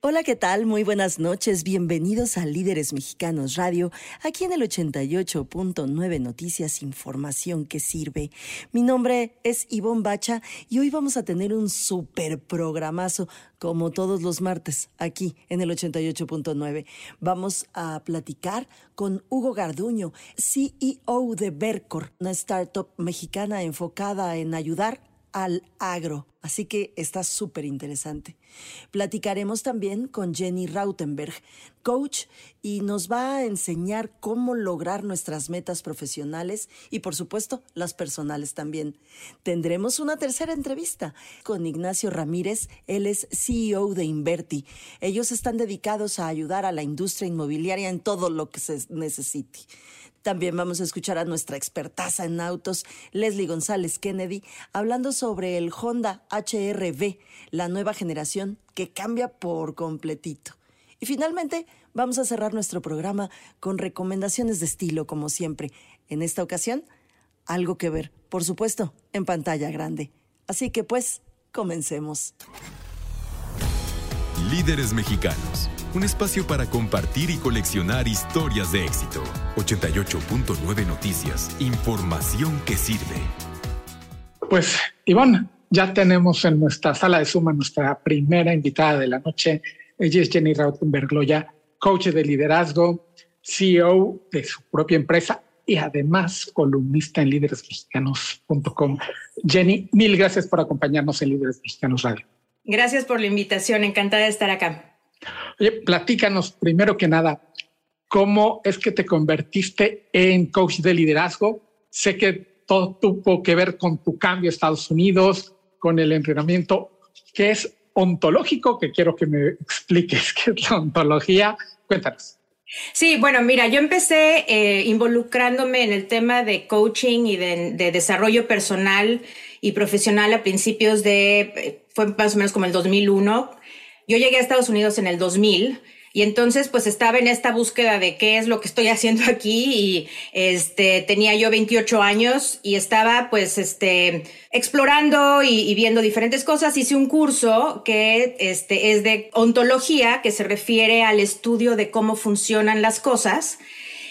Hola, ¿qué tal? Muy buenas noches. Bienvenidos a Líderes Mexicanos Radio, aquí en el 88.9 Noticias, información que sirve. Mi nombre es Ivonne Bacha y hoy vamos a tener un super programazo, como todos los martes, aquí en el 88.9. Vamos a platicar con Hugo Garduño, CEO de Vercor, una startup mexicana enfocada en ayudar al agro. Así que está súper interesante. Platicaremos también con Jenny Rautenberg, coach, y nos va a enseñar cómo lograr nuestras metas profesionales y por supuesto las personales también. Tendremos una tercera entrevista con Ignacio Ramírez, él es CEO de Inverti. Ellos están dedicados a ayudar a la industria inmobiliaria en todo lo que se necesite. También vamos a escuchar a nuestra expertaza en autos, Leslie González Kennedy, hablando sobre el Honda HRV, la nueva generación que cambia por completito. Y finalmente, vamos a cerrar nuestro programa con recomendaciones de estilo, como siempre. En esta ocasión, algo que ver, por supuesto, en pantalla grande. Así que pues, comencemos. Líderes mexicanos un espacio para compartir y coleccionar historias de éxito. 88.9 Noticias, información que sirve. Pues, Ivonne, ya tenemos en nuestra sala de suma nuestra primera invitada de la noche. Ella es Jenny Rautenberg Loya, coach de liderazgo, CEO de su propia empresa y además columnista en líderesmexicanos.com. Jenny, mil gracias por acompañarnos en Líderes Mexicanos Radio. Gracias por la invitación, encantada de estar acá. Oye, platícanos primero que nada, ¿cómo es que te convertiste en coach de liderazgo? Sé que todo tuvo que ver con tu cambio a Estados Unidos, con el entrenamiento que es ontológico, que quiero que me expliques qué es la ontología. Cuéntanos. Sí, bueno, mira, yo empecé eh, involucrándome en el tema de coaching y de, de, desarrollo personal y profesional a principios de, eh, fue más o menos como el 2001, yo llegué a Estados Unidos en el 2000 y entonces pues estaba en esta búsqueda de qué es lo que estoy haciendo aquí y este tenía yo 28 años y estaba pues este explorando y, viendo diferentes cosas. Hice un curso que este es de ontología que se refiere al estudio de cómo funcionan las cosas.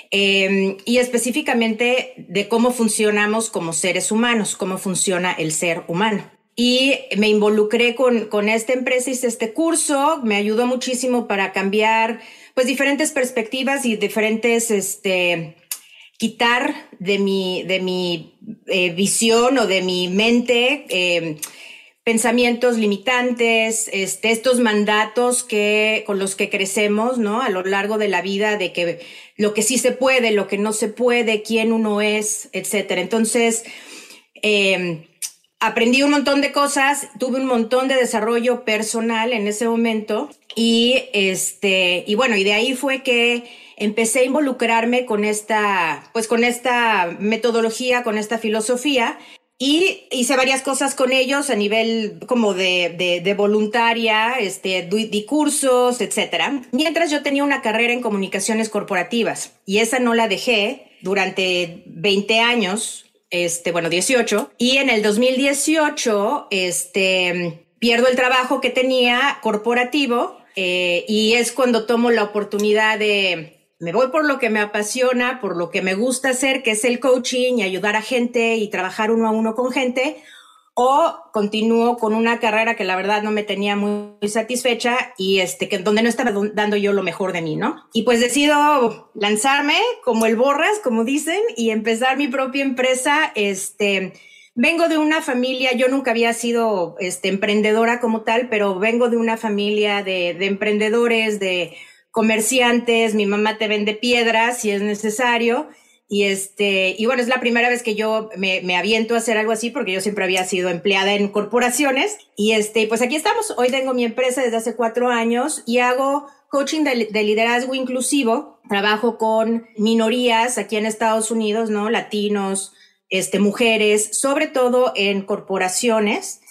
Em, y específicamente de cómo funcionamos como seres humanos, cómo funciona el ser humano y me involucré con, con esta empresa, hice este curso, me ayudó muchísimo para cambiar pues diferentes perspectivas y diferentes, este, quitar de mi, de mi eh, visión o de mi mente eh, pensamientos limitantes, este, estos mandatos que, con los que crecemos, ¿no? A lo largo de la vida, de que lo que sí se puede, lo que no se puede, quién uno es, etcétera. Entonces, eh, aprendí un montón de cosas, tuve un montón de desarrollo personal en ese momento y este y bueno, y de ahí fue que empecé a involucrarme con esta pues con esta metodología, con esta filosofía y hice varias cosas con ellos a nivel como de, de, voluntaria, este, di cursos, etcétera. Mientras yo tenía una carrera en comunicaciones corporativas y esa no la dejé durante 20 años este, bueno, 18, y en el 2018, este, pierdo el trabajo que tenía corporativo eh, y es cuando tomo la oportunidad de, me voy por lo que me apasiona, por lo que me gusta hacer, que es el coaching y ayudar a gente y trabajar uno a uno con gente, o continúo con una carrera que la verdad no me tenía muy, satisfecha y este, que donde no estaba dando yo lo mejor de mí, ¿no? Y pues decido lanzarme como el borras, como dicen, y empezar mi propia empresa, este, vengo de una familia, yo nunca había sido este, emprendedora como tal, pero vengo de una familia de, de emprendedores, de comerciantes, mi mamá te vende piedras si es necesario, y este, y bueno, es la primera vez que yo me, me, aviento a hacer algo así porque yo siempre había sido empleada en corporaciones. Y este, pues aquí estamos. Hoy tengo mi empresa desde hace cuatro años y hago coaching de, de, liderazgo inclusivo, trabajo con minorías aquí en Estados Unidos, ¿no? Latinos, este, mujeres, sobre todo en corporaciones,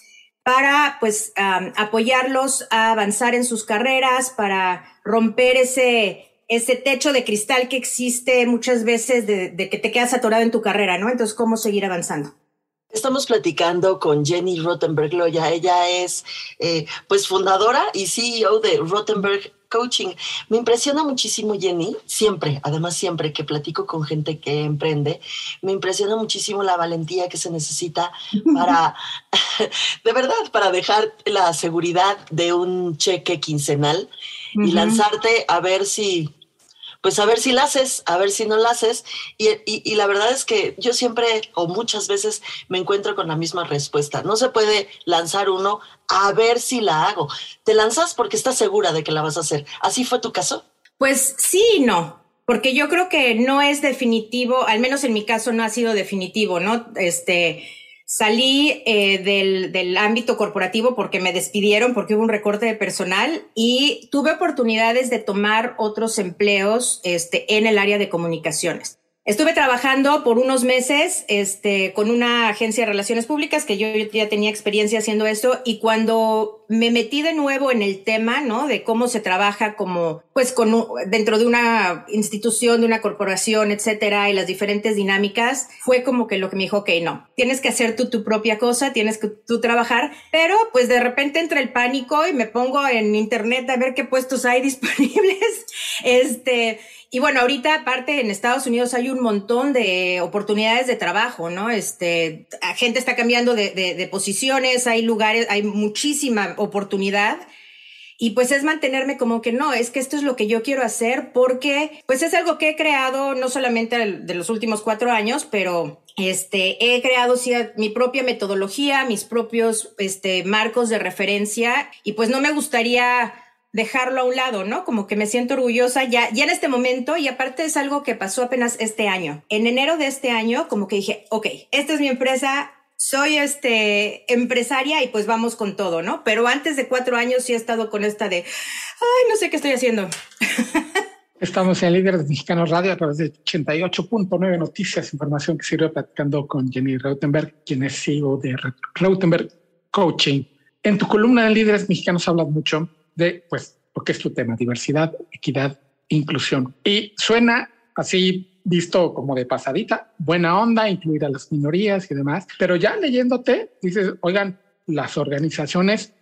para pues apoyarlos a avanzar en sus carreras, para romper ese, ese techo de cristal que existe muchas veces de, de que te quedas atorado en tu carrera, ¿no? Entonces, ¿cómo seguir avanzando? Estamos platicando con Jenny Rottenberg Loya. Ella es eh, pues fundadora y CEO de Rottenberg Coaching. Me impresiona muchísimo Jenny, siempre, además siempre que platico con gente que emprende, me impresiona muchísimo la valentía que se necesita para, de verdad, para dejar la seguridad de un cheque quincenal y lanzarte a ver si pues a ver si la haces, a ver si no la haces. Y, la verdad es que yo siempre o muchas veces me encuentro con la misma respuesta. No se puede lanzar uno a ver si la hago. Te lanzas porque estás segura de que la vas a hacer. ¿Así fue tu caso? Pues sí y no. Porque yo creo que no es definitivo, al menos en mi caso no ha sido definitivo, ¿no? Este, Salí eh, del, del, ámbito corporativo porque me despidieron, porque hubo un recorte de personal y tuve oportunidades de tomar otros empleos este, en el área de comunicaciones. Estuve trabajando por unos meses este, con una agencia de relaciones públicas que yo ya tenía experiencia haciendo esto y cuando me metí de nuevo en el tema, ¿no? De cómo se trabaja como, pues, con, dentro de una institución, de una corporación, etcétera, y las diferentes dinámicas, fue como que lo que me dijo, ok, no, tienes que hacer tú tu propia cosa, tienes que tú trabajar, pero pues de repente entra el pánico y me pongo en internet a ver qué puestos hay disponibles, este, y bueno, ahorita aparte en Estados Unidos hay un montón de oportunidades de trabajo, ¿no? Este, gente está cambiando de, posiciones, hay lugares, hay muchísima oportunidad. Y pues es mantenerme como que no, es que esto es lo que yo quiero hacer porque pues es algo que he creado no solamente de los últimos cuatro años, pero este, he creado sí, mi propia metodología, mis propios este, marcos de referencia y pues no me gustaría dejarlo a un lado, ¿no? Como que me siento orgullosa ya, ya en este momento y aparte es algo que pasó apenas este año. En enero de este año, como que dije, ok, esta es mi empresa, soy este empresaria y pues vamos con todo, ¿no? Pero antes de cuatro años sí he estado con esta de, ay, no sé qué estoy haciendo. Estamos en Líderes Mexicanos Radio a través de 88.9 Noticias, información que sirve platicando con Jenny Rautenberg, quien es CEO de Rautenberg Coaching. En tu columna de Líderes Mexicanos hablas mucho de, pues, lo que es tu tema, diversidad, equidad, inclusión. Y suena así visto como de pasadita, buena onda, incluir a las minorías y demás, pero ya leyéndote, dices, oigan, las organizaciones,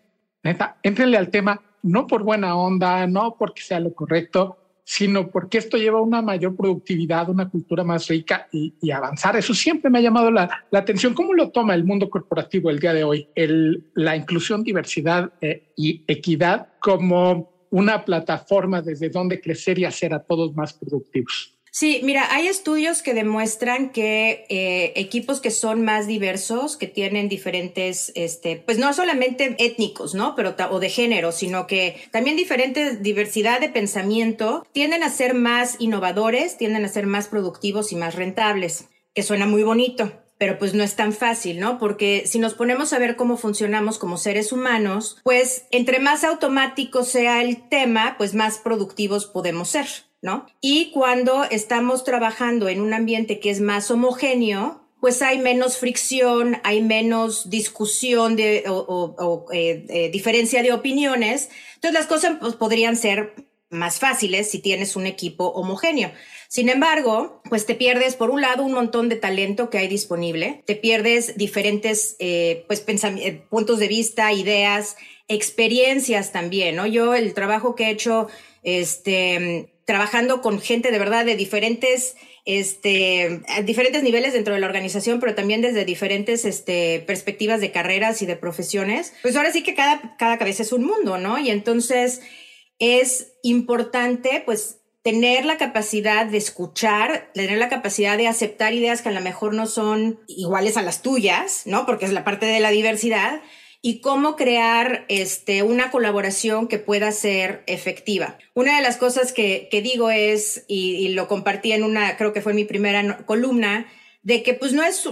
neta, entrenle al tema, no por buena onda, no porque sea lo correcto, sino porque esto lleva a una mayor productividad, una cultura más rica y, avanzar. Eso siempre me ha llamado la, atención. ¿Cómo lo toma el mundo corporativo el día de hoy? El, la inclusión, diversidad eh, y equidad como una plataforma desde donde crecer y hacer a todos más productivos. Sí, mira, hay estudios que demuestran que eh, equipos que son más diversos, que tienen diferentes, este, pues no solamente étnicos, ¿no? Pero o de género, sino que también diferentes diversidad de pensamiento, tienden a ser más innovadores, tienden a ser más productivos y más rentables, que suena muy bonito pero pues no es tan fácil, ¿no? Porque si nos ponemos a ver cómo funcionamos como seres humanos, pues entre más automático sea el tema, pues más productivos podemos ser. ¿No? Y cuando estamos trabajando en un ambiente que es más homogéneo, pues hay menos fricción, hay menos discusión de, o, eh, eh, diferencia de opiniones. Entonces las cosas pues, podrían ser más fáciles si tienes un equipo homogéneo. Sin embargo, pues te pierdes por un lado un montón de talento que hay disponible, te pierdes diferentes eh, pues puntos de vista, ideas, experiencias también, ¿no? Yo el trabajo que he hecho este trabajando con gente de verdad de diferentes, este, diferentes niveles dentro de la organización, pero también desde diferentes este, perspectivas de carreras y de profesiones, pues ahora sí que cada, cada cabeza es un mundo, ¿no? Y entonces es importante, pues, tener la capacidad de escuchar, tener la capacidad de aceptar ideas que a lo mejor no son iguales a las tuyas, ¿no? Porque es la parte de la diversidad, y cómo crear este, una colaboración que pueda ser efectiva. Una de las cosas que, digo es, y, lo compartí en una, creo que fue mi primera columna, de que pues no es,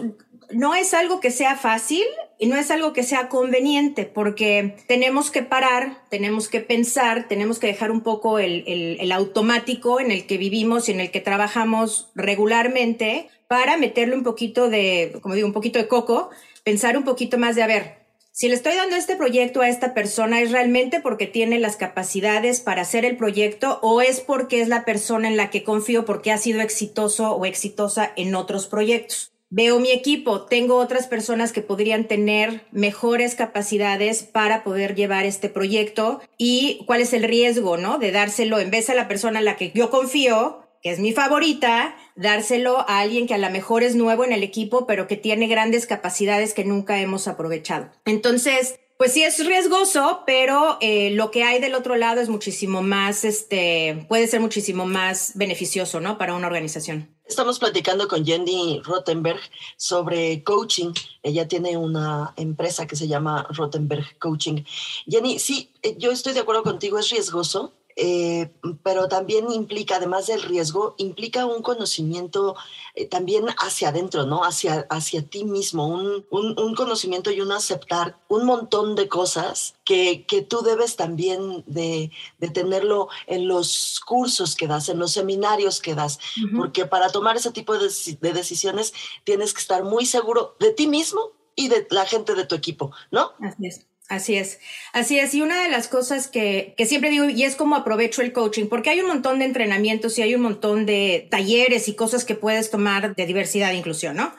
no es algo que sea fácil y no es algo que sea conveniente porque tenemos que parar, tenemos que pensar, tenemos que dejar un poco el, el, automático en el que vivimos y en el que trabajamos regularmente para meterle un poquito de, como digo, un poquito de coco, pensar un poquito más de, a ver, si le estoy dando este proyecto a esta persona, ¿es realmente porque tiene las capacidades para hacer el proyecto o es porque es la persona en la que confío porque ha sido exitoso o exitosa en otros proyectos? Veo mi equipo, tengo otras personas que podrían tener mejores capacidades para poder llevar este proyecto y cuál es el riesgo, ¿no? De dárselo en vez a la persona en la que yo confío, que es mi favorita, dárselo a alguien que a lo mejor es nuevo en el equipo, pero que tiene grandes capacidades que nunca hemos aprovechado. Entonces, pues sí es riesgoso, pero eh, lo que hay del otro lado es muchísimo más, este, puede ser muchísimo más beneficioso, ¿no? Para una organización. Estamos platicando con Jenny Rottenberg sobre coaching. Ella tiene una empresa que se llama Rottenberg Coaching. Jenny, sí, eh, yo estoy de acuerdo contigo, es riesgoso, eh, pero también implica, además del riesgo, implica un conocimiento eh, también hacia adentro, ¿no? Hacia, hacia ti mismo, un, un, conocimiento y un aceptar un montón de cosas que, que tú debes también de, de, tenerlo en los cursos que das, en los seminarios que das, porque para tomar ese tipo de, de decisiones tienes que estar muy seguro de ti mismo y de la gente de tu equipo, ¿no? Así es. Así es, así es. Y una de las cosas que, que, siempre digo, y es como aprovecho el coaching, porque hay un montón de entrenamientos y hay un montón de talleres y cosas que puedes tomar de diversidad e inclusión, ¿no?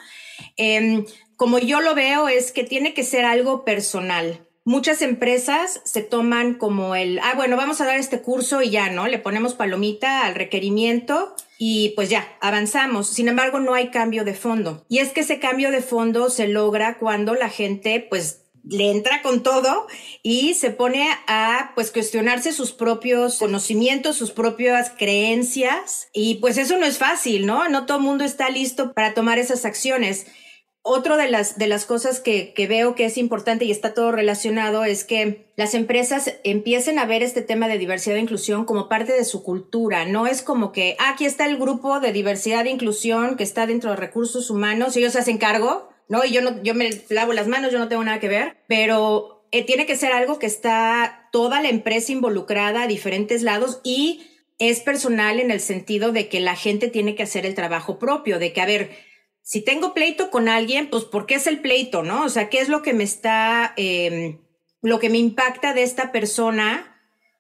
Em, como yo lo veo, es que tiene que ser algo personal. Muchas empresas se toman como el, ah, bueno, vamos a dar este curso y ya, ¿no? Le ponemos palomita al requerimiento y pues ya, avanzamos. Sin embargo, no hay cambio de fondo. Y es que ese cambio de fondo se logra cuando la gente, pues, le entra con todo y se pone a pues cuestionarse sus propios conocimientos, sus propias creencias y pues eso no es fácil, ¿no? No todo el mundo está listo para tomar esas acciones. Otra de las, de las cosas que, que, veo que es importante y está todo relacionado es que las empresas empiecen a ver este tema de diversidad e inclusión como parte de su cultura. No es como que ah, aquí está el grupo de diversidad e inclusión que está dentro de recursos humanos y ellos se hacen cargo ¿no? Y yo no, yo me lavo las manos, yo no tengo nada que ver, pero eh, tiene que ser algo que está toda la empresa involucrada a diferentes lados y es personal en el sentido de que la gente tiene que hacer el trabajo propio, de que, a ver, si tengo pleito con alguien, pues, ¿por qué es el pleito, no? O sea, ¿qué es lo que me está, em, lo que me impacta de esta persona?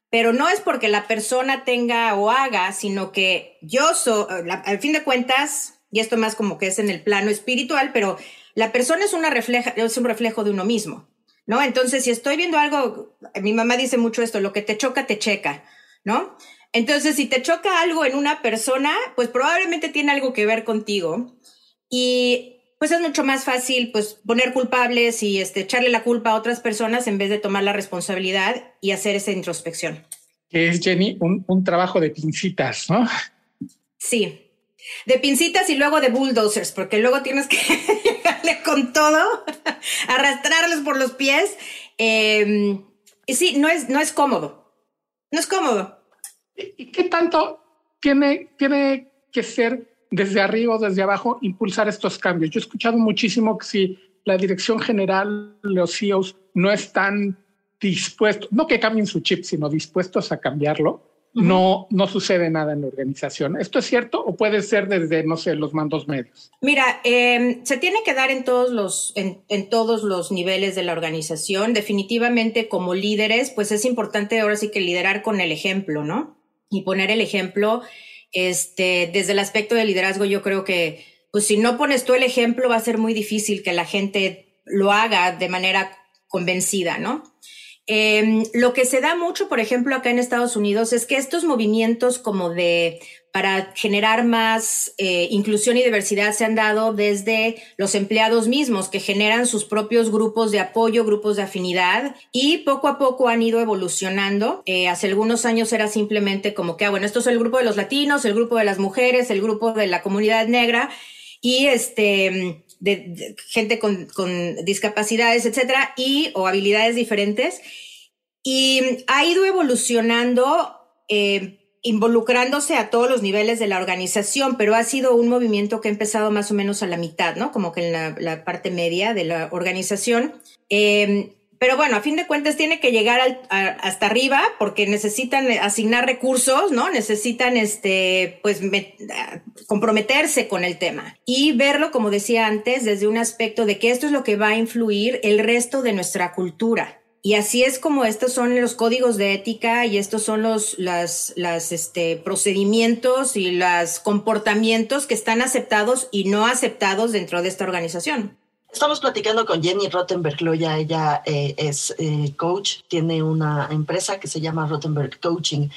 Pero no es porque la persona tenga o haga, sino que yo soy, al fin de cuentas, y esto más como que es en el plano espiritual, pero la persona es, una refleja, es un reflejo de uno mismo, ¿no? Entonces, si estoy viendo algo, mi mamá dice mucho esto, lo que te choca, te checa, ¿no? Entonces, si te choca algo en una persona, pues probablemente tiene algo que ver contigo. Y pues es mucho más fácil pues poner culpables y este, echarle la culpa a otras personas en vez de tomar la responsabilidad y hacer esa introspección. Que es, Jenny, un, un trabajo de pincitas, ¿no? Sí, de pincitas y luego de bulldozers, porque luego tienes que llegarle con todo, arrastrarlos por los pies. Em, y sí, no es, no es cómodo. No es cómodo. ¿Y qué tanto tiene, tiene que ser desde arriba o desde abajo impulsar estos cambios? Yo he escuchado muchísimo que si la dirección general, los CEOs no están dispuestos, no que cambien su chip, sino dispuestos a cambiarlo, no, no sucede nada en la organización. ¿Esto es cierto o puede ser desde, no sé, los mandos medios? Mira, em, se tiene que dar en todos, los, en, en, todos los niveles de la organización. Definitivamente como líderes, pues es importante ahora sí que liderar con el ejemplo, ¿no? Y poner el ejemplo, este, desde el aspecto de liderazgo, yo creo que, pues si no pones tú el ejemplo, va a ser muy difícil que la gente lo haga de manera convencida, ¿no? Em, lo que se da mucho, por ejemplo, acá en Estados Unidos es que estos movimientos como de para generar más eh, inclusión y diversidad se han dado desde los empleados mismos que generan sus propios grupos de apoyo, grupos de afinidad y poco a poco han ido evolucionando. Eh, hace algunos años era simplemente como que, ah, bueno, esto es el grupo de los latinos, el grupo de las mujeres, el grupo de la comunidad negra y este de, gente con, con, discapacidades, etcétera, y o habilidades diferentes. Y ha ido evolucionando eh, involucrándose a todos los niveles de la organización, pero ha sido un movimiento que ha empezado más o menos a la mitad, ¿no? Como que en la, parte media de la organización. Em, pero bueno, a fin de cuentas tiene que llegar hasta arriba porque necesitan asignar recursos, ¿no? Necesitan, este, pues, comprometerse con el tema y verlo, como decía antes, desde un aspecto de que esto es lo que va a influir el resto de nuestra cultura. Y así es como estos son los códigos de ética y estos son los las, las, este, procedimientos y los comportamientos que están aceptados y no aceptados dentro de esta organización. Estamos platicando con Jenny Rottenberg Loya. Ella eh, es eh, coach, tiene una empresa que se llama Rottenberg Coaching.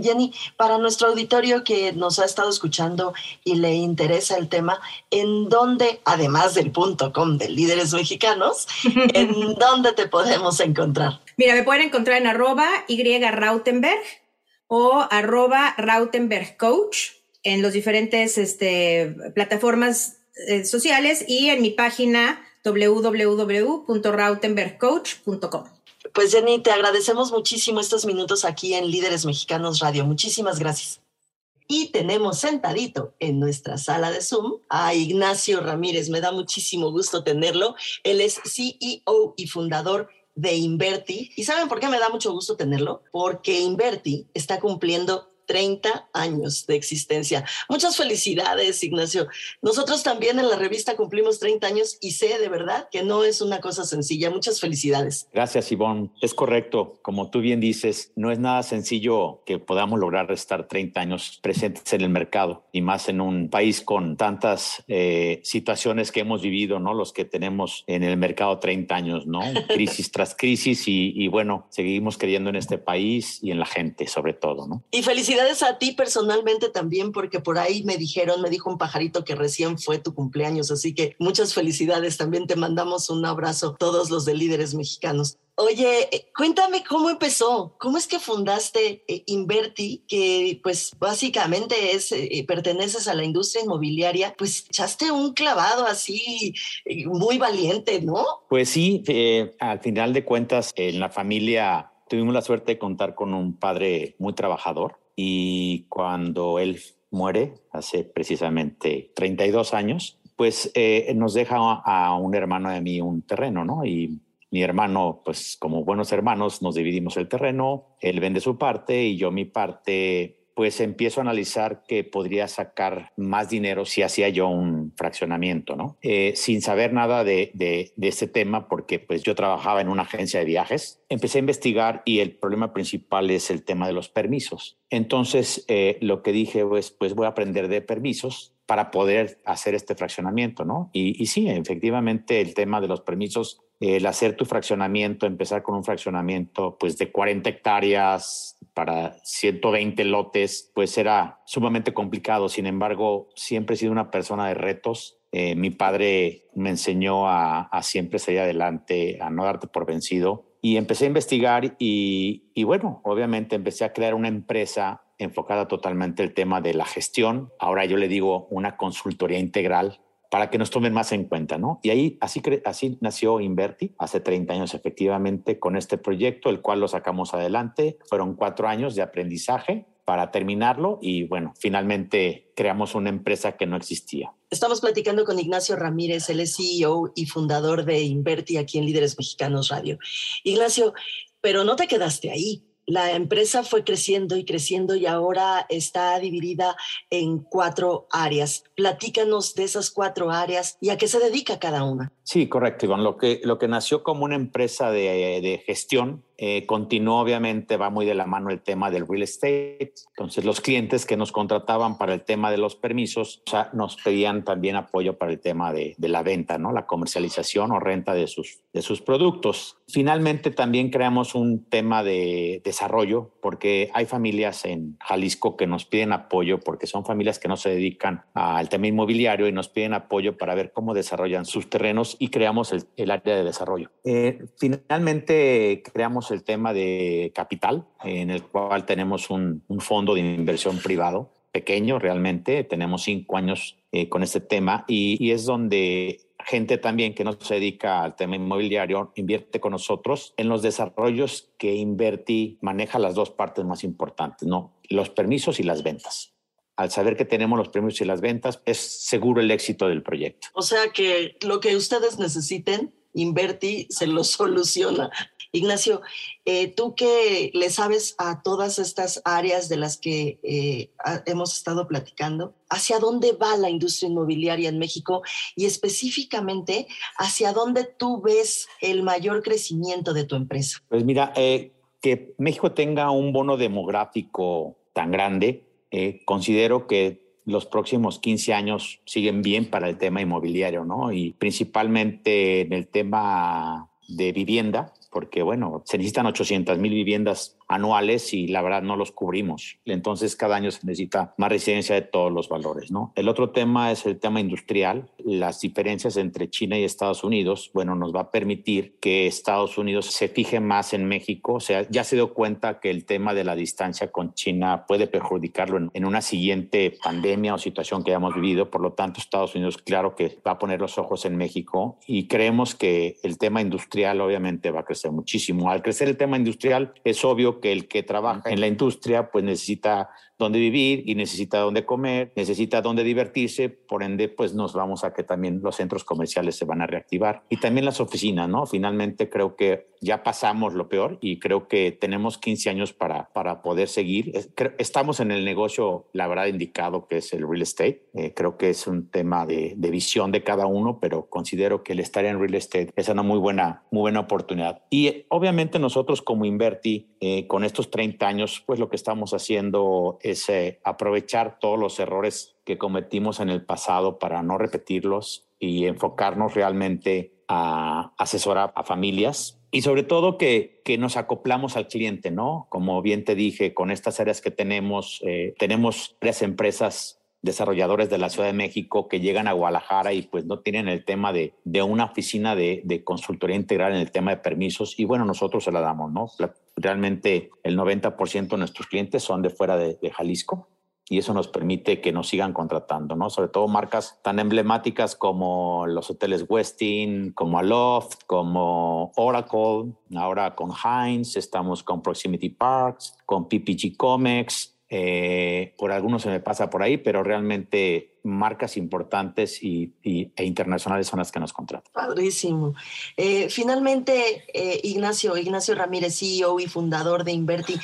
Jenny, para nuestro auditorio que nos ha estado escuchando y le interesa el tema, ¿en dónde, además del punto com de líderes mexicanos, en dónde te podemos encontrar? Mira, me pueden encontrar en arroba Y Rautenberg o arroba Rautenberg Coach en los diferentes este, plataformas eh, sociales y en mi página www.rautenbergcoach.com. Pues Jenny, te agradecemos muchísimo estos minutos aquí en Líderes Mexicanos Radio. Muchísimas gracias. Y tenemos sentadito en nuestra sala de Zoom a Ignacio Ramírez. Me da muchísimo gusto tenerlo. Él es CEO y fundador de Inverti. ¿Y saben por qué me da mucho gusto tenerlo? Porque Inverti está cumpliendo 30 años de existencia. Muchas felicidades, Ignacio. Nosotros también en la revista cumplimos 30 años y sé de verdad que no es una cosa sencilla. Muchas felicidades. Gracias, Ivonne. Es correcto. Como tú bien dices, no es nada sencillo que podamos lograr estar 30 años presentes en el mercado y más en un país con tantas eh, situaciones que hemos vivido, ¿no? Los que tenemos en el mercado 30 años, ¿no? Crisis tras crisis y, y bueno, seguimos creyendo en este país y en la gente sobre todo, ¿no? Y felicidades felicidades a ti personalmente también, porque por ahí me dijeron, me dijo un pajarito que recién fue tu cumpleaños, así que muchas felicidades. También te mandamos un abrazo, todos los de líderes mexicanos. Oye, eh, cuéntame cómo empezó, cómo es que fundaste eh, Inverti, que pues básicamente es, eh, perteneces a la industria inmobiliaria, pues echaste un clavado así muy valiente, ¿no? Pues sí, al final de cuentas, en la familia tuvimos la suerte de contar con un padre muy trabajador y cuando él muere, hace precisamente 32 años, pues eh, nos deja a un hermano de mí un terreno, ¿no? Y mi hermano, pues como buenos hermanos, nos dividimos el terreno, él vende su parte y yo mi parte pues empiezo a analizar que podría sacar más dinero si hacía yo un fraccionamiento, ¿no? Eh, sin saber nada de, de, este tema, porque pues yo trabajaba en una agencia de viajes, empecé a investigar y el problema principal es el tema de los permisos. Entonces, eh, lo que dije, pues, pues voy a aprender de permisos para poder hacer este fraccionamiento, ¿no? Y sí, efectivamente, el tema de los permisos el hacer tu fraccionamiento, empezar con un fraccionamiento pues de 40 hectáreas para 120 lotes, pues era sumamente complicado. Sin embargo, siempre he sido una persona de retos. Eh, mi padre me enseñó a, a, siempre salir adelante, a no darte por vencido. Y empecé a investigar y, y bueno, obviamente empecé a crear una empresa enfocada totalmente el tema de la gestión. Ahora yo le digo una consultoría integral para que nos tomen más en cuenta, ¿no? Y ahí así, así nació Inverti hace 30 años efectivamente con este proyecto, el cual lo sacamos adelante. Fueron cuatro años de aprendizaje para terminarlo y bueno, finalmente creamos una empresa que no existía. Estamos platicando con Ignacio Ramírez, el CEO y fundador de Inverti aquí en Líderes Mexicanos Radio. Ignacio, pero no te quedaste ahí la empresa fue creciendo y creciendo y ahora está dividida en cuatro áreas. Platícanos de esas cuatro áreas y a qué se dedica cada una. Sí, correcto, Iván. Lo que, lo que nació como una empresa de, de gestión eh, continuó, obviamente, va muy de la mano el tema del real estate. Entonces, los clientes que nos contrataban para el tema de los permisos o sea, nos pedían también apoyo para el tema de, la venta, ¿no? La comercialización o renta de sus, productos. Finalmente, también creamos un tema de desarrollo, porque hay familias en Jalisco que nos piden apoyo, porque son familias que no se dedican al tema inmobiliario y nos piden apoyo para ver cómo desarrollan sus terrenos y creamos el, el área de desarrollo. Eh, finalmente, creamos el tema de capital, en el cual tenemos un, un fondo de inversión privado pequeño realmente, tenemos cinco años eh, con este tema y, y, es donde gente también que no se dedica al tema inmobiliario invierte con nosotros en los desarrollos que Inverti maneja las dos partes más importantes, ¿no? Los permisos y las ventas. Al saber que tenemos los permisos y las ventas, es seguro el éxito del proyecto. O sea que lo que ustedes necesiten, Inverti se lo soluciona. Ignacio, eh, tú que le sabes a todas estas áreas de las que eh, hemos estado platicando, ¿hacia dónde va la industria inmobiliaria en México y específicamente hacia dónde tú ves el mayor crecimiento de tu empresa? Pues mira, eh, que México tenga un bono demográfico tan grande, considero que los próximos 15 años siguen bien para el tema inmobiliario, ¿no? Y principalmente en el tema de vivienda, porque bueno, se necesitan 800 mil viviendas anuales y la verdad no los cubrimos. Entonces cada año se necesita más residencia de todos los valores, ¿no? El otro tema es el tema industrial. Las diferencias entre China y Estados Unidos, bueno, nos va a permitir que Estados Unidos se fije más en México. O sea, ya se dio cuenta que el tema de la distancia con China puede perjudicarlo en, en una siguiente pandemia o situación que hayamos vivido. Por lo tanto, Estados Unidos, claro que va a poner los ojos en México y creemos que el tema industrial obviamente va a crecer muchísimo. Al crecer el tema industrial, es obvio que el que trabaja en la industria pues necesita dónde vivir y necesita dónde comer, necesita dónde divertirse, por ende pues nos vamos a que también los centros comerciales se van a reactivar y también las oficinas, ¿no? Finalmente creo que ya pasamos lo peor y creo que tenemos 15 años para, para poder seguir. Estamos en el negocio, la verdad, indicado que es el real estate. Eh, creo que es un tema de, de, visión de cada uno, pero considero que el estar en real estate es una muy buena, muy buena oportunidad. Y obviamente nosotros como Inverti, eh, con estos 30 años, pues lo que estamos haciendo es eh, aprovechar todos los errores que cometimos en el pasado para no repetirlos y enfocarnos realmente a asesorar a familias y sobre todo que, que nos acoplamos al cliente, ¿no? Como bien te dije, con estas áreas que tenemos, eh, tenemos tres empresas desarrolladores de la Ciudad de México que llegan a Guadalajara y pues no tienen el tema de, de una oficina de, de, consultoría integral en el tema de permisos y bueno, nosotros se la damos, ¿no? Realmente el 90% de nuestros clientes son de fuera de, de Jalisco y eso nos permite que nos sigan contratando, ¿no? Sobre todo marcas tan emblemáticas como los hoteles Westin, como Aloft, como Oracle, ahora con Heinz, estamos con Proximity Parks, con PPG Comex, eh, por algunos se me pasa por ahí, pero realmente marcas importantes y, y, e internacionales son las que nos contratan. Padrísimo. Eh, finalmente, eh, Ignacio, Ignacio Ramírez, CEO y fundador de Inverti,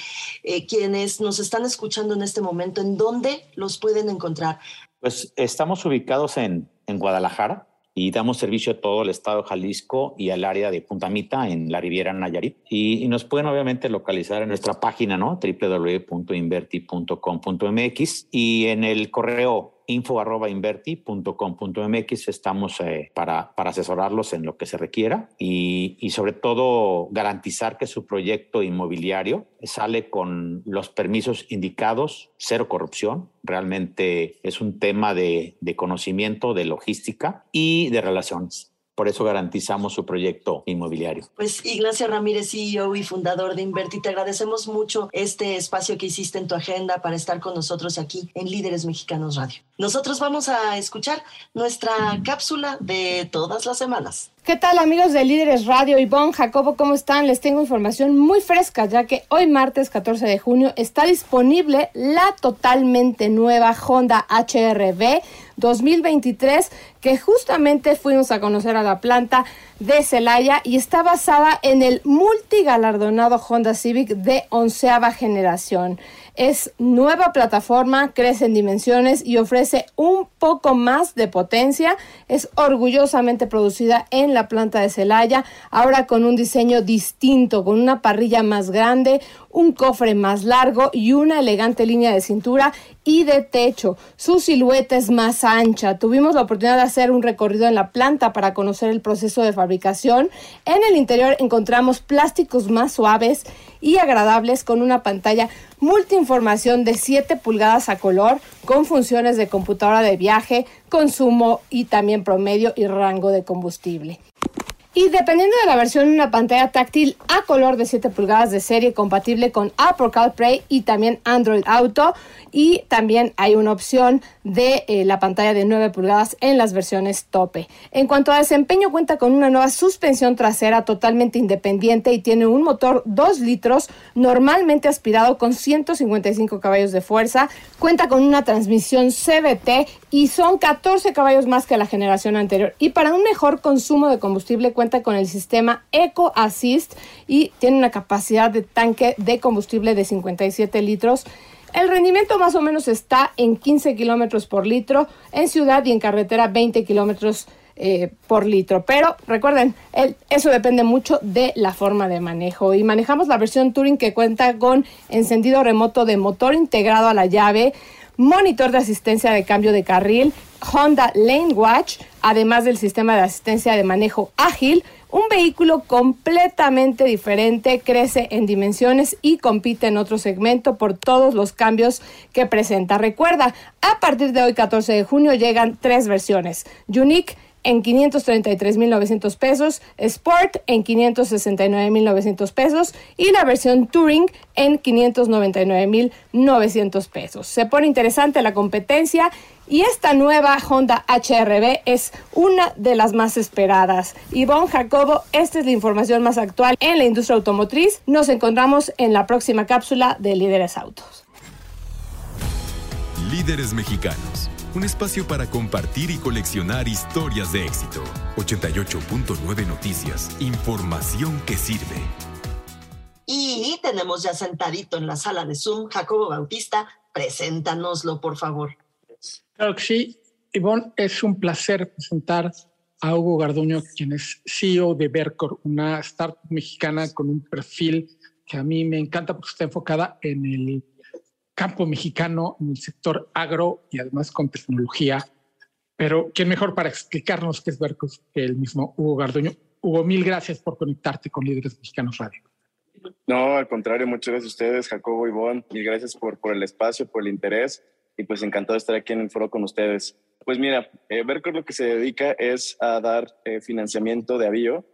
quienes nos están escuchando en este momento, ¿en dónde los pueden encontrar? Pues estamos ubicados en, en Guadalajara, y damos servicio a todo el estado de Jalisco y al área de Punta Mita en la Riviera Nayarit. Y, y nos pueden obviamente localizar en nuestra página, ¿no? www.inverti.com.mx y en el correo info.inverti.com.mx estamos eh, para, para asesorarlos en lo que se requiera y, y, sobre todo garantizar que su proyecto inmobiliario sale con los permisos indicados, cero corrupción. Realmente es un tema de, de conocimiento, de logística y de relaciones. Por eso garantizamos su proyecto inmobiliario. Pues Ignacio Ramírez, CEO y fundador de Inverti, te agradecemos mucho este espacio que hiciste en tu agenda para estar con nosotros aquí en Líderes Mexicanos Radio. Nosotros vamos a escuchar nuestra cápsula de todas las semanas. ¿Qué tal amigos de Líderes Radio? Ivonne, Jacobo, ¿cómo están? Les tengo información muy fresca ya que hoy martes 14 de junio está disponible la totalmente nueva Honda HRV 2023 que justamente fuimos a conocer a la planta de Celaya y está basada en el multigalardonado Honda Civic de onceava generación. Es nueva plataforma, crece en dimensiones y ofrece un poco más de potencia. Es orgullosamente producida en la planta de Celaya, ahora con un diseño distinto, con una parrilla más grande, un cofre más largo y una elegante línea de cintura y de techo. Su silueta es más ancha. Tuvimos la oportunidad de hacer un recorrido en la planta para conocer el proceso de fabricación. En el interior encontramos plásticos más suaves y agradables con una pantalla multiinformación de 7 pulgadas a color con funciones de computadora de viaje, consumo y también promedio y rango de combustible. Y dependiendo de la versión, una pantalla táctil a color de 7 pulgadas de serie compatible con Apple CarPlay y también Android Auto. Y también hay una opción de eh, la pantalla de 9 pulgadas en las versiones tope. En cuanto a desempeño, cuenta con una nueva suspensión trasera totalmente independiente y tiene un motor 2 litros normalmente aspirado con 155 caballos de fuerza. Cuenta con una transmisión CVT y son 14 caballos más que la generación anterior. Y para un mejor consumo de combustible, cuenta con el sistema Eco Assist y tiene una capacidad de tanque de combustible de 57 litros. El rendimiento más o menos está en 15 kilómetros por litro, en ciudad y en carretera 20 kilómetros eh, por litro. Pero recuerden, eso depende mucho de la forma de manejo. Y manejamos la versión Touring que cuenta con encendido remoto de motor integrado a la llave, monitor de asistencia de cambio de carril, Honda Lane Watch, además del sistema de asistencia de manejo ágil, un vehículo completamente diferente, crece en dimensiones y compite en otro segmento por todos los cambios que presenta. Recuerda, a partir de hoy 14 de junio llegan tres versiones. Unique en 533.900 pesos, Sport en 569.900 pesos y la versión Touring en 599.900 pesos. Se pone interesante la competencia y esta nueva Honda HRB es una de las más esperadas. Ivonne Jacobo, esta es la información más actual en la industria automotriz. Nos encontramos en la próxima cápsula de Líderes Autos. Líderes Mexicanos un espacio para compartir y coleccionar historias de éxito. 88.9 Noticias, información que sirve. Y tenemos ya sentadito en la sala de Zoom, Jacobo Bautista, preséntanoslo, por favor. Claro que sí, Ivonne, es un placer presentar a Hugo Garduño, quien es CEO de Vercor, una startup mexicana con un perfil que a mí me encanta porque está enfocada en el campo mexicano en el sector agro y además con tecnología. Pero ¿quién mejor para explicarnos qué es Vercos que el mismo Hugo Garduño? Hugo, mil gracias por conectarte con Líderes Mexicanos Radio. No, al contrario, muchas gracias a ustedes, Jacobo y Bon. Mil gracias por, por el espacio, por el interés y pues encantado de estar aquí en el foro con ustedes. Pues mira, eh, Vercor lo que se dedica es a dar eh, financiamiento de avío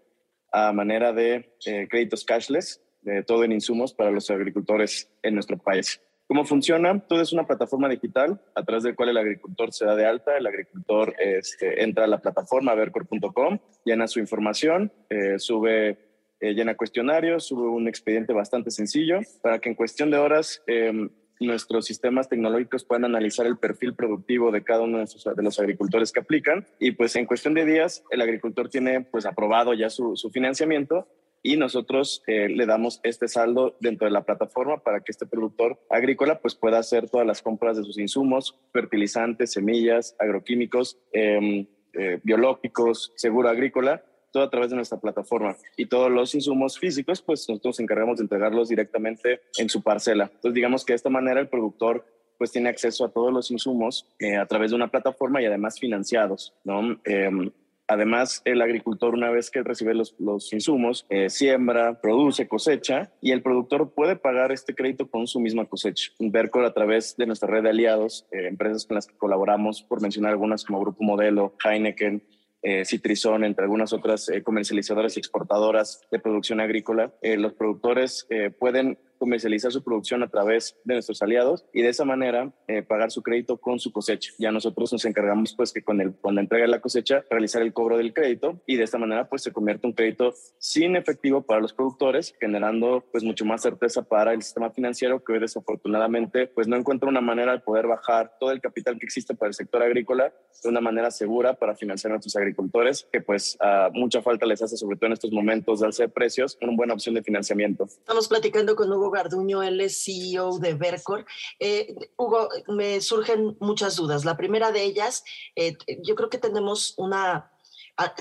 a manera de eh, créditos cashless, todo en insumos para los agricultores en nuestro país. ¿Cómo funciona? Todo es una plataforma digital a través del cual el agricultor se da de alta, el agricultor este, entra a la plataforma vercor.com, llena su información, eh, sube, llena cuestionarios, sube un expediente bastante sencillo para que en cuestión de horas em, nuestros sistemas tecnológicos puedan analizar el perfil productivo de cada uno de, los agricultores que aplican. Y pues en cuestión de días el agricultor tiene pues aprobado ya su, su financiamiento y nosotros eh, le damos este saldo dentro de la plataforma para que este productor agrícola pues pueda hacer todas las compras de sus insumos, fertilizantes, semillas, agroquímicos, em, eh, biológicos, seguro agrícola, todo a través de nuestra plataforma. Y todos los insumos físicos, pues nosotros nos encargamos de entregarlos directamente en su parcela. Entonces digamos que de esta manera el productor pues tiene acceso a todos los insumos eh, a través de una plataforma y además financiados, ¿no? Em, Además, el agricultor, una vez que recibe los, insumos, eh, siembra, produce, cosecha y el productor puede pagar este crédito con su misma cosecha. Vercor, a través de nuestra red de aliados, eh, empresas con las que colaboramos, por mencionar algunas como Grupo Modelo, Heineken, eh, Citrizón, entre algunas otras comercializadoras y exportadoras de producción agrícola, los productores pueden comercializar su producción a través de nuestros aliados y de esa manera eh, pagar su crédito con su cosecha. Ya nosotros nos encargamos pues que con, el, la entrega de la cosecha realizar el cobro del crédito y de esta manera pues se convierte un crédito sin efectivo para los productores, generando pues mucho más certeza para el sistema financiero que hoy desafortunadamente pues no encuentra una manera de poder bajar todo el capital que existe para el sector agrícola de una manera segura para financiar a nuestros agricultores, que pues mucha falta les hace sobre todo en estos momentos de alza de precios, una buena opción de financiamiento. Estamos platicando con Hugo Garduño, él es CEO de Vercor. Eh, Hugo, me surgen muchas dudas. La primera de ellas, eh, yo creo que tenemos una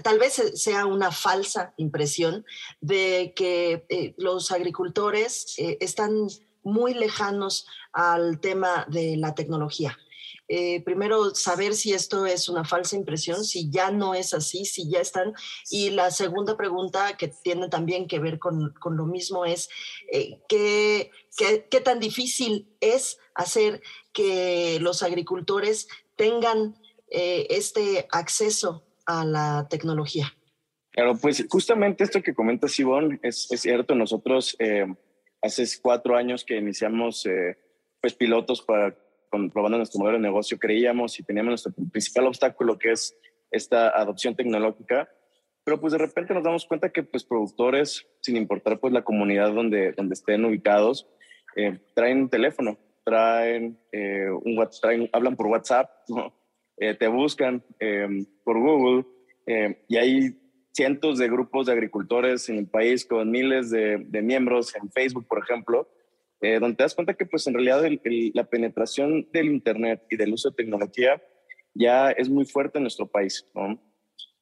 tal vez sea una falsa impresión de que eh, los agricultores están muy lejanos al tema de la tecnología. Eh, primero saber si esto es una falsa impresión, si ya no es así, si ya están. Y la segunda pregunta que tiene también que ver con, con lo mismo es eh, ¿qué, qué, tan difícil es hacer que los agricultores tengan eh, este acceso a la tecnología. Claro, pues justamente esto que comenta Sibón es, cierto. Nosotros hace cuatro años que iniciamos eh, pues pilotos para probando nuestro modelo de negocio, creíamos y teníamos nuestro principal obstáculo que es esta adopción tecnológica, pero pues de repente nos damos cuenta que pues productores, sin importar pues la comunidad donde, donde estén ubicados, eh, traen un teléfono, traen, eh, un, traen, hablan por WhatsApp, te buscan por Google y hay cientos de grupos de agricultores en el país con miles de, miembros en Facebook, por ejemplo, eh, donde te das cuenta que pues en realidad la penetración del Internet y del uso de tecnología ya es muy fuerte en nuestro país.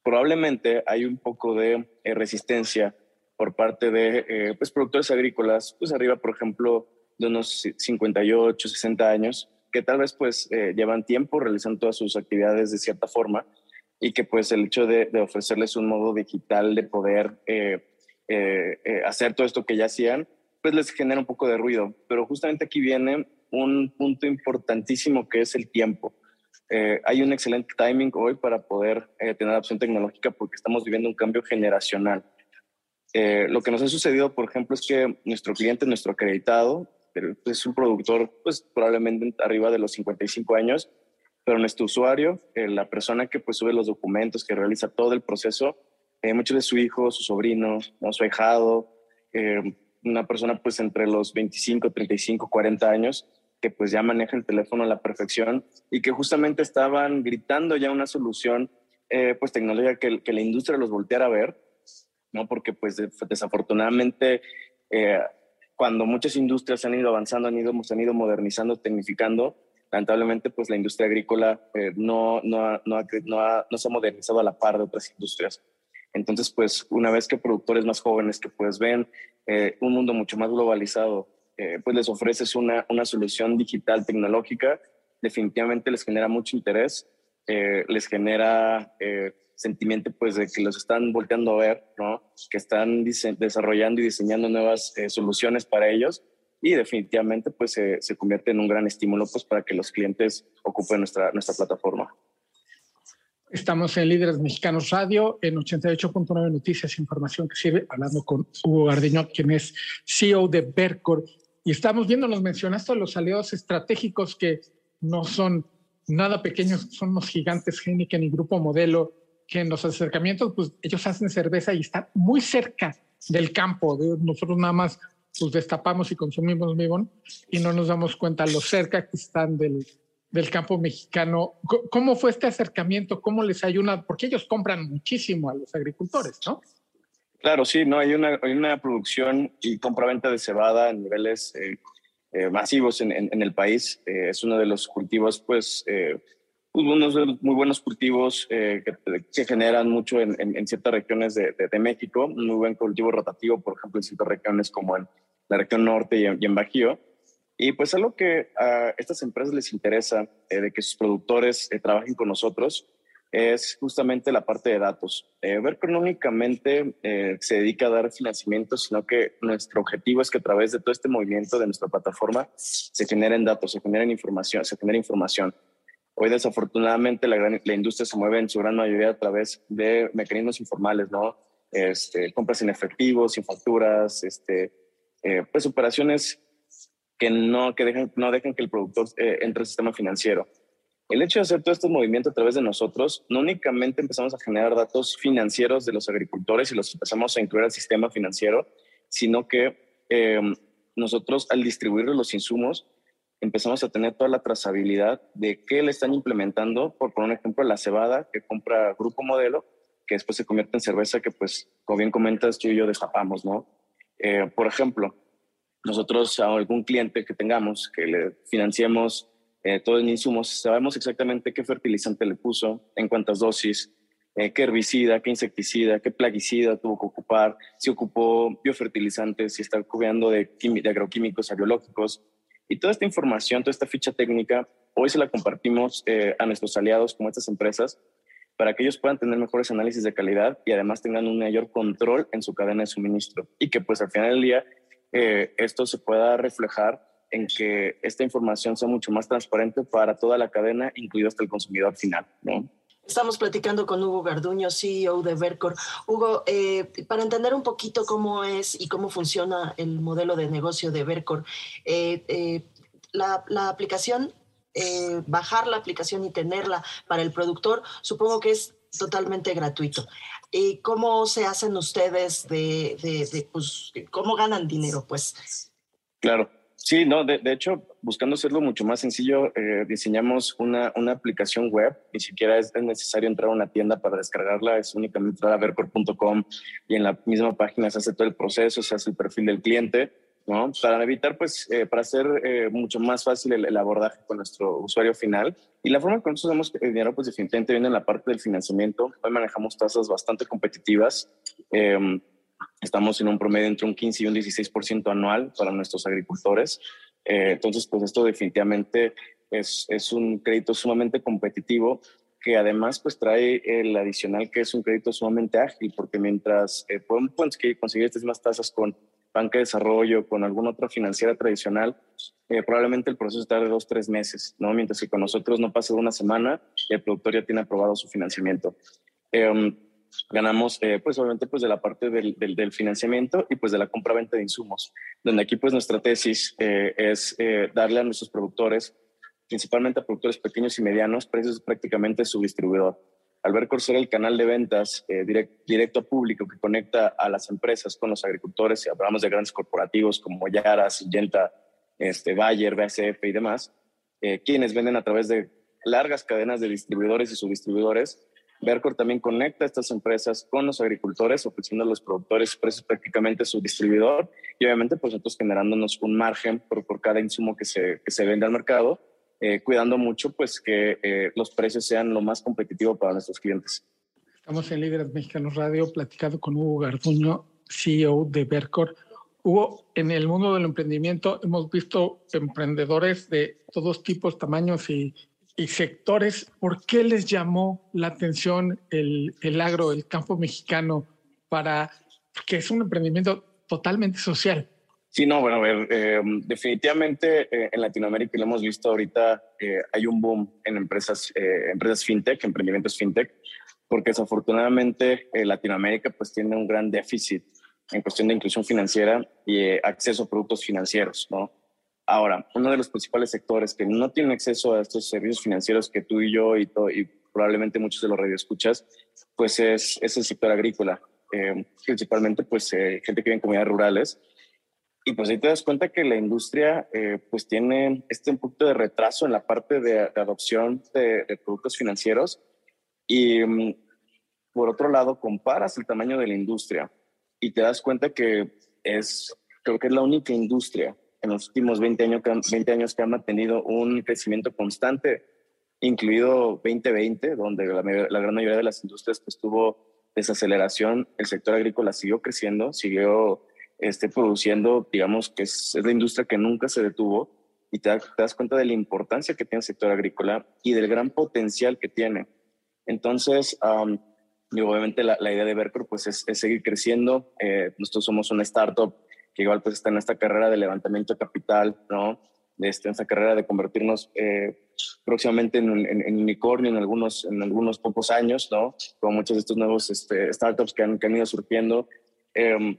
Probablemente hay un poco de eh, resistencia por parte de eh, pues, productores agrícolas, pues arriba, por ejemplo, de unos 58, 60 años, que tal vez pues llevan tiempo realizando todas sus actividades de cierta forma, y que pues el hecho de, ofrecerles un modo digital de poder eh, eh, eh, hacer todo esto que ya hacían, pues les genera un poco de ruido. Pero justamente aquí viene un punto importantísimo que es el tiempo. hay un excelente timing hoy para poder tener opción tecnológica porque estamos viviendo un cambio generacional. lo que nos ha sucedido, por ejemplo, es que nuestro cliente, nuestro acreditado, es un productor pues probablemente arriba de los 55 años, pero nuestro usuario, eh, la persona que pues sube los documentos, que realiza todo el proceso, eh, muchos de su hijo, su sobrino, ¿no? su ahijado, eh, una persona pues entre los 25, 35, 40 años, que pues ya maneja el teléfono a la perfección y que justamente estaban gritando ya una solución pues tecnológica que, que, la industria los volteara a ver, ¿no? Porque pues desafortunadamente cuando muchas industrias han ido avanzando, han ido, han ido modernizando, tecnificando, lamentablemente pues la industria agrícola eh, no, no, no, no, se ha modernizado a la par de otras industrias. Entonces, pues una vez que productores más jóvenes que pues ven eh, un mundo mucho más globalizado, eh, pues les ofreces una, una solución digital tecnológica, definitivamente les genera mucho interés, les genera sentimiento pues de que los están volteando a ver, ¿no? que están desarrollando y diseñando nuevas soluciones para ellos y definitivamente pues se, convierte en un gran estímulo pues para que los clientes ocupen nuestra, nuestra plataforma. Estamos en Líderes Mexicanos Radio, en 88.9 Noticias, Información que sirve, hablando con Hugo Gardiño, quien es CEO de Bercor. Y estamos viendo, nos mencionaste los aliados estratégicos que no son nada pequeños, son unos gigantes Heineken y Grupo Modelo, que en los acercamientos, pues ellos hacen cerveza y están muy cerca del campo. Nosotros nada más pues destapamos y consumimos mibón y no nos damos cuenta lo cerca que están del, del campo mexicano. ¿Cómo fue este acercamiento? ¿Cómo les ayuda? Porque ellos compran muchísimo a los agricultores, ¿no? Claro, sí, no hay una, hay una producción y compra-venta de cebada a niveles eh, eh, masivos en, en, el país. Eh, es uno de los cultivos, pues, pues unos muy buenos cultivos que, que, generan mucho en, en ciertas regiones de, de, México. Un muy buen cultivo rotativo, por ejemplo, en ciertas regiones como en la región norte y en, Bajío. Y pues algo que a estas empresas les interesa eh, de que sus productores eh, trabajen con nosotros es justamente la parte de datos. Eh, Vercor no únicamente eh, se dedica a dar financiamiento, sino que nuestro objetivo es que a través de todo este movimiento de nuestra plataforma se generen datos, se generen información, se genere información. Hoy desafortunadamente la, gran, la industria se mueve en su gran mayoría a través de mecanismos informales, ¿no? Este, compras en efectivo, sin facturas, este, eh, pues operaciones que no, que dejan, no dejan que el productor eh, entre al sistema financiero. El hecho de hacer todo este movimiento a través de nosotros, no únicamente empezamos a generar datos financieros de los agricultores y los empezamos a incluir al sistema financiero, sino que eh, nosotros al distribuir los insumos empezamos a tener toda la trazabilidad de qué le están implementando, por poner un ejemplo, la cebada que compra Grupo Modelo, que después se convierte en cerveza que pues, como bien comentas, tú y yo destapamos, ¿no? Eh, por ejemplo, nosotros a algún cliente que tengamos, que le financiemos eh, todo en insumos, sabemos exactamente qué fertilizante le puso, en cuántas dosis, eh, qué herbicida, qué insecticida, qué plaguicida tuvo que ocupar, si ocupó biofertilizantes, si está cubriendo de, de agroquímicos a biológicos. Y toda esta información, toda esta ficha técnica, hoy se la compartimos a nuestros aliados como estas empresas para que ellos puedan tener mejores análisis de calidad y además tengan un mayor control en su cadena de suministro y que pues al final del día esto se pueda reflejar en que esta información sea mucho más transparente para toda la cadena, incluido hasta el consumidor final, ¿no? Estamos platicando con Hugo Garduño, CEO de Vercor. Hugo, eh, para entender un poquito cómo es y cómo funciona el modelo de negocio de Vercor, eh, eh, la, aplicación, bajar la aplicación y tenerla para el productor, supongo que es totalmente gratuito. ¿Y ¿Cómo se hacen ustedes de, de, pues, cómo ganan dinero? Pues. Claro. Sí, no, de, hecho, buscando hacerlo mucho más sencillo, eh, diseñamos una, una, aplicación web. Ni siquiera es, necesario entrar a una tienda para descargarla, es únicamente entrar a vercor.com y en la misma página se hace todo el proceso, se hace el perfil del cliente, ¿no? Para evitar, pues, eh, para hacer eh, mucho más fácil el, abordaje con nuestro usuario final. Y la forma en que nosotros damos el dinero, pues, definitivamente viene en la parte del financiamiento. Hoy manejamos tasas bastante competitivas. Eh, Estamos en un promedio entre un 15 y un 16% anual para nuestros agricultores. Eh, entonces, pues esto definitivamente es, es, un crédito sumamente competitivo que además pues trae el adicional que es un crédito sumamente ágil, porque mientras eh, podemos conseguir estas mismas tasas con banca de desarrollo, con alguna otra financiera tradicional, eh, probablemente el proceso tarde dos, tres meses, ¿no? Mientras que con nosotros no pasa de una semana y el productor ya tiene aprobado su financiamiento. Eh, ganamos eh, pues obviamente pues de la parte del, del, financiamiento y pues de la compra-venta de insumos, donde aquí pues nuestra tesis eh, es eh, darle a nuestros productores, principalmente a productores pequeños y medianos, precios prácticamente su distribuidor. Al ver el canal de ventas directo a público que conecta a las empresas con los agricultores, y hablamos de grandes corporativos como Yara, Syngenta, este, Bayer, BASF y demás, quienes venden a través de largas cadenas de distribuidores y subdistribuidores, Vercor también conecta a estas empresas con los agricultores, ofreciendo a los productores precios prácticamente su distribuidor y obviamente pues nosotros generándonos un margen por, cada insumo que se vende al mercado, eh, cuidando mucho pues que eh, los precios sean lo más competitivo para nuestros clientes. Estamos en Líderes Mexicanos Radio platicando con Hugo Garduño, CEO de Vercor. Hugo, en el mundo del emprendimiento hemos visto emprendedores de todos tipos, tamaños y, y sectores, ¿por qué les llamó la atención el, el agro, el campo mexicano, para que es un emprendimiento totalmente social? Sí, no, bueno, a ver, eh, definitivamente eh, en Latinoamérica lo hemos visto ahorita, eh, hay un boom en empresas, empresas fintech, emprendimientos fintech, porque desafortunadamente Latinoamérica pues tiene un gran déficit en cuestión de inclusión financiera y acceso a productos financieros, ¿no? Ahora, uno de los principales sectores que no tienen acceso a estos servicios financieros que tú y yo y, y probablemente muchos de los radioescuchas, pues es, es el sector agrícola, eh, principalmente pues eh, gente que vive en comunidades rurales. Y pues ahí te das cuenta que la industria eh, pues tiene este un poquito de retraso en la parte de, adopción de, de, productos financieros. Y mm, por otro lado, comparas el tamaño de la industria y te das cuenta que es, creo que es la única industria en los últimos 20 años, 20 años que han mantenido un crecimiento constante, incluido 2020, donde la, gran mayoría de las industrias pues, tuvo desaceleración, el sector agrícola siguió creciendo, siguió este, produciendo, digamos que es, la industria que nunca se detuvo y te, das cuenta de la importancia que tiene el sector agrícola y del gran potencial que tiene. Entonces, y obviamente la, idea de Vercor pues es, seguir creciendo. Eh, nosotros somos una startup que igual pues está en esta carrera de levantamiento de capital, ¿no? Este, en esta carrera de convertirnos eh, próximamente en, en, unicornio en algunos, en algunos pocos años, ¿no? Como muchos de estos nuevos este, startups que han, que han, ido surgiendo. Em,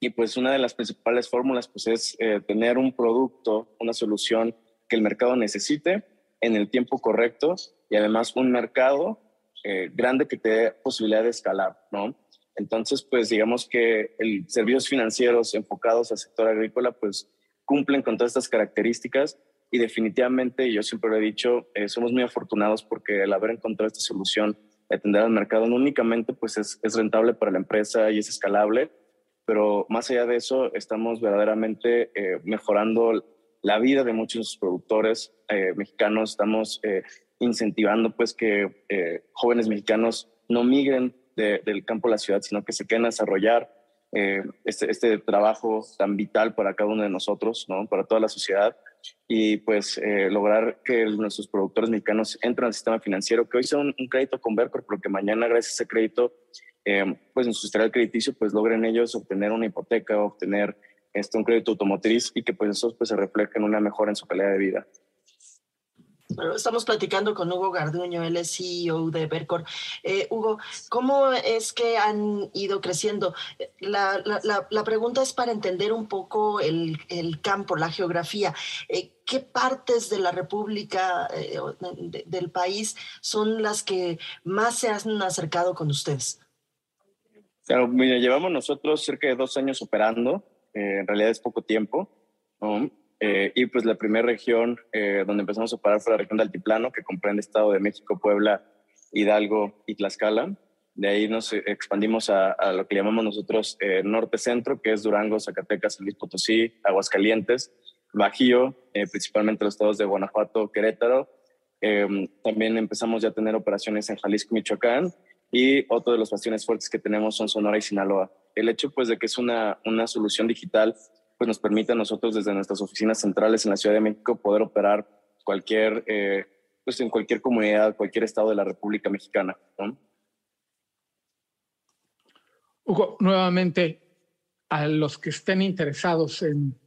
y pues una de las principales fórmulas pues es eh, tener un producto, una solución que el mercado necesite en el tiempo correcto y además un mercado eh, grande que te dé posibilidad de escalar, ¿no? Entonces, pues digamos que el servicios financieros enfocados al sector agrícola, pues cumplen con todas estas características y definitivamente, yo siempre lo he dicho, eh, somos muy afortunados porque el haber encontrado esta solución de atender al mercado no únicamente pues es, es, rentable para la empresa y es escalable, pero más allá de eso estamos verdaderamente eh, mejorando la vida de muchos productores eh, mexicanos, estamos incentivando pues que jóvenes mexicanos no migren del campo a la ciudad, sino que se queden a desarrollar. Eh, este, este, trabajo tan vital para cada uno de nosotros, ¿no? para toda la sociedad, y pues eh, lograr que nuestros productores mexicanos entren al sistema financiero, que hoy sea un, crédito con Vercor, porque mañana gracias a ese crédito, eh, pues en su historial crediticio, pues logren ellos obtener una hipoteca, obtener este, un crédito automotriz y que pues eso pues, se refleje en una mejora en su calidad de vida. Estamos platicando con Hugo Garduño, él es CEO de Bercor. Eh, Hugo, ¿cómo es que han ido creciendo? La, pregunta es para entender un poco el, campo, la geografía. Eh, ¿Qué partes de la República, eh, del país, son las que más se han acercado con ustedes? Claro, mira, llevamos nosotros cerca de dos años operando, en realidad es poco tiempo. ¿no? Eh, y pues la primera región eh, donde empezamos a operar fue la región de Altiplano, que comprende Estado de México, Puebla, Hidalgo y Tlaxcala. De ahí nos expandimos a, lo que llamamos nosotros eh, norte-centro, que es Durango, Zacatecas, San Luis Potosí, Aguascalientes, Bajío, principalmente los estados de Guanajuato, Querétaro. también empezamos ya a tener operaciones en Jalisco, Michoacán, y otro de los bastiones fuertes que tenemos son Sonora y Sinaloa. El hecho pues de que es una, una solución digital pues nos permite a nosotros desde nuestras oficinas centrales en la Ciudad de México poder operar cualquier, eh, pues en cualquier comunidad, cualquier estado de la República Mexicana. Hugo, nuevamente, a los que estén interesados en,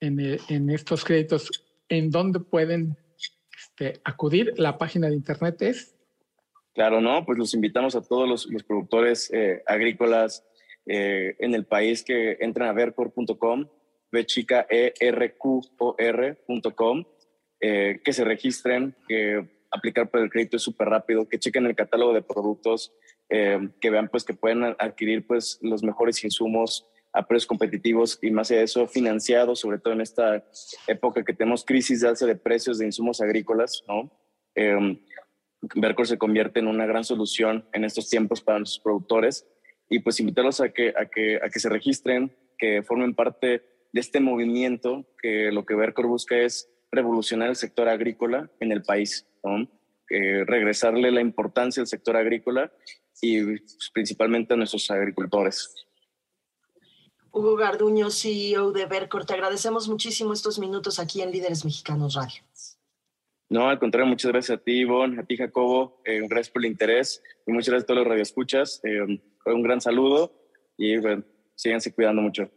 en, estos créditos, ¿en dónde pueden este, acudir? La página de internet es... Claro, no, pues los invitamos a todos los, productores eh, agrícolas eh, en el país que entren a vercor.com bchica erqor.com, eh, que se registren, que aplicar por el crédito es súper rápido, que chequen el catálogo de productos, que vean pues que pueden adquirir pues los mejores insumos a precios competitivos y más de eso financiados, sobre todo en esta época que tenemos crisis de alza de precios de insumos agrícolas, ¿no? Eh, Vercor se convierte en una gran solución en estos tiempos para nuestros productores y pues invitarlos a que, a que, a que se registren, que formen parte de este movimiento que lo que Vercor busca es revolucionar el sector agrícola en el país, regresarle la importancia al sector agrícola y pues, principalmente a nuestros agricultores. Hugo Garduño, CEO de Vercor, te agradecemos muchísimo estos minutos aquí en Líderes Mexicanos Radio. No, al contrario, muchas gracias a ti, Ivonne, a ti, Jacobo, eh, gracias por el interés y muchas gracias a todos los radioescuchas. Eh, un gran saludo y bueno, síganse cuidando mucho.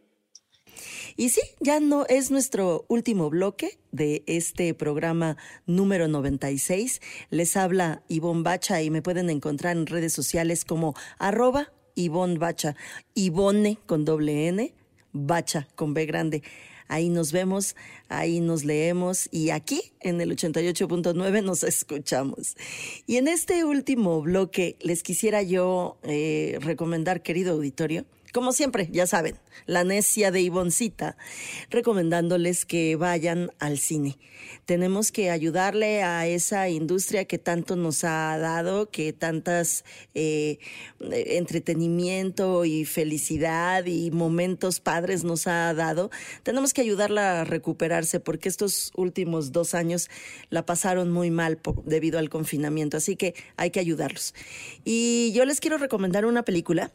Y sí, ya no es nuestro último bloque de este programa número 96. Les habla Ivonne Bacha y me pueden encontrar en redes sociales como arroba Ivonne Bacha, Ivonne con doble N, Bacha con B grande. Ahí nos vemos, ahí nos leemos y aquí en el 88.9 nos escuchamos. Y en este último bloque les quisiera yo eh, recomendar, querido auditorio, como siempre, ya saben, la necia de Ivoncita, recomendándoles que vayan al cine. Tenemos que ayudarle a esa industria que tanto nos ha dado, que tantas eh, entretenimiento y felicidad y momentos padres nos ha dado. Tenemos que ayudarla a recuperarse porque estos últimos dos años la pasaron muy mal debido al confinamiento, así que hay que ayudarlos. Y yo les quiero recomendar una película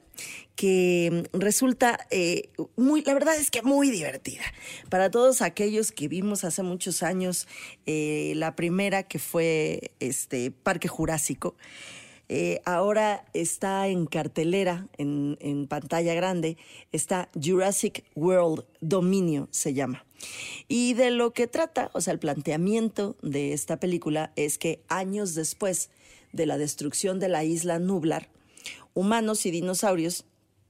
que resulta eh, la verdad es que muy divertida. Para todos aquellos que vimos hace muchos años eh, la primera que fue este Parque Jurásico, eh, ahora está en cartelera, en, en, pantalla grande, está Jurassic World Dominio, se llama. Y de lo que trata, o sea, el planteamiento de esta película es que años después de la destrucción de la isla Nublar, humanos y dinosaurios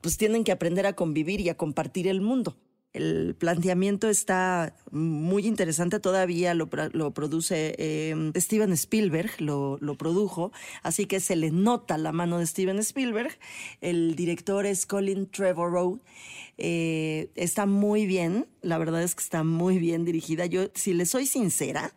pues tienen que aprender a convivir y a compartir el mundo. El planteamiento está muy interesante, todavía lo, produce em, Steven Spielberg, lo, produjo, así que se le nota la mano de Steven Spielberg. El director es Colin Trevorrow. Eh, está muy bien, la verdad es que está muy bien dirigida. Yo, si le soy sincera,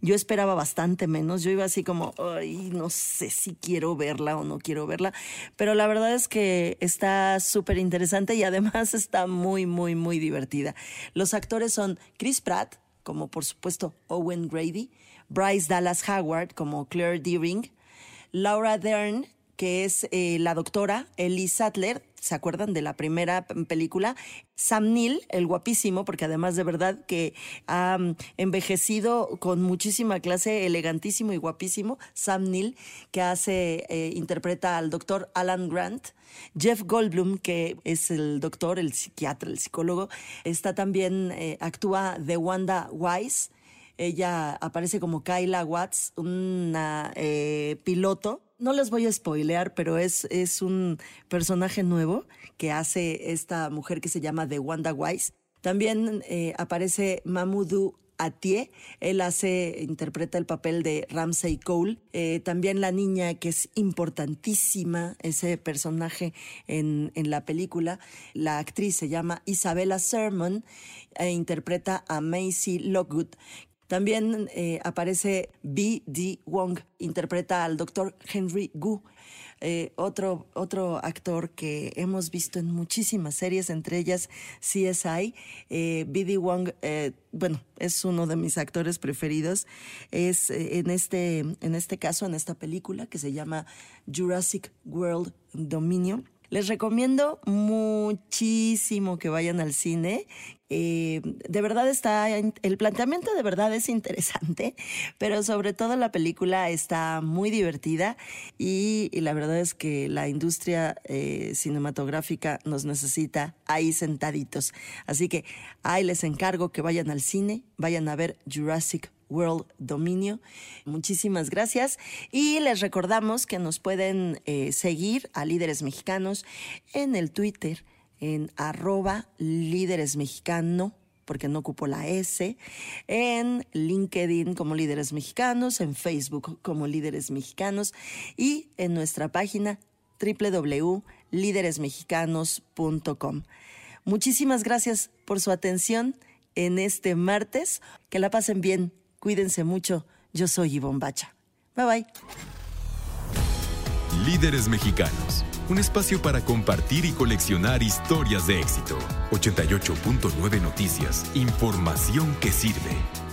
yo esperaba bastante menos. Yo iba así como, ay, no sé si quiero verla o no quiero verla. Pero la verdad es que está súper interesante y además está muy, muy, muy divertida. Los actores son Chris Pratt, como por supuesto Owen Grady, Bryce Dallas Howard, como Claire Deering, Laura Dern, que es eh, la doctora Ellie Sattler, ¿se acuerdan de la primera película? Sam Neill, el guapísimo, porque además de verdad que ha mm, envejecido con muchísima clase, elegantísimo y guapísimo. Sam Neill, que hace, eh, interpreta al doctor Alan Grant. Jeff Goldblum, que es el doctor, el psiquiatra, el psicólogo, está también, eh, actúa de Wanda Wise. Ella aparece como Kyla Watts, una eh, piloto no les voy a spoilear, pero es, es un personaje nuevo que hace esta mujer que se llama The Wanda Wise. También eh, aparece Mamoudou Atie. Él hace, interpreta el papel de Ramsey Cole. Eh, también la niña, que es importantísima, ese personaje en, en la película. La actriz se llama Isabella Sermon e interpreta a Macy Lockwood, también eh, aparece B.D. Wong, interpreta al doctor Henry Gu, eh, otro, otro actor que hemos visto en muchísimas series, entre ellas CSI. Eh, B.D. Wong, bueno, es uno de mis actores preferidos. Es en, este, en este caso, en esta película que se llama Jurassic World Dominion les recomiendo muchísimo que vayan al cine. Eh, de verdad está, el planteamiento de verdad es interesante, pero sobre todo la película está muy divertida y, la verdad es que la industria eh, cinematográfica nos necesita ahí sentaditos. Así que ahí les encargo que vayan al cine, vayan a ver Jurassic World Dominio. Muchísimas gracias y les recordamos que nos pueden eh, seguir a líderes mexicanos en el Twitter en arroba líderes mexicano porque no ocupo la S, en LinkedIn como Líderes Mexicanos, en Facebook como Líderes Mexicanos y en nuestra página www.líderesmexicanos.com. Muchísimas gracias por su atención en este martes. Que la pasen bien. Cuídense mucho. Yo soy Ivonne Bacha. Bye bye. Líderes Mexicanos. Un espacio para compartir y coleccionar historias de éxito. 88.9 Noticias. Información que sirve.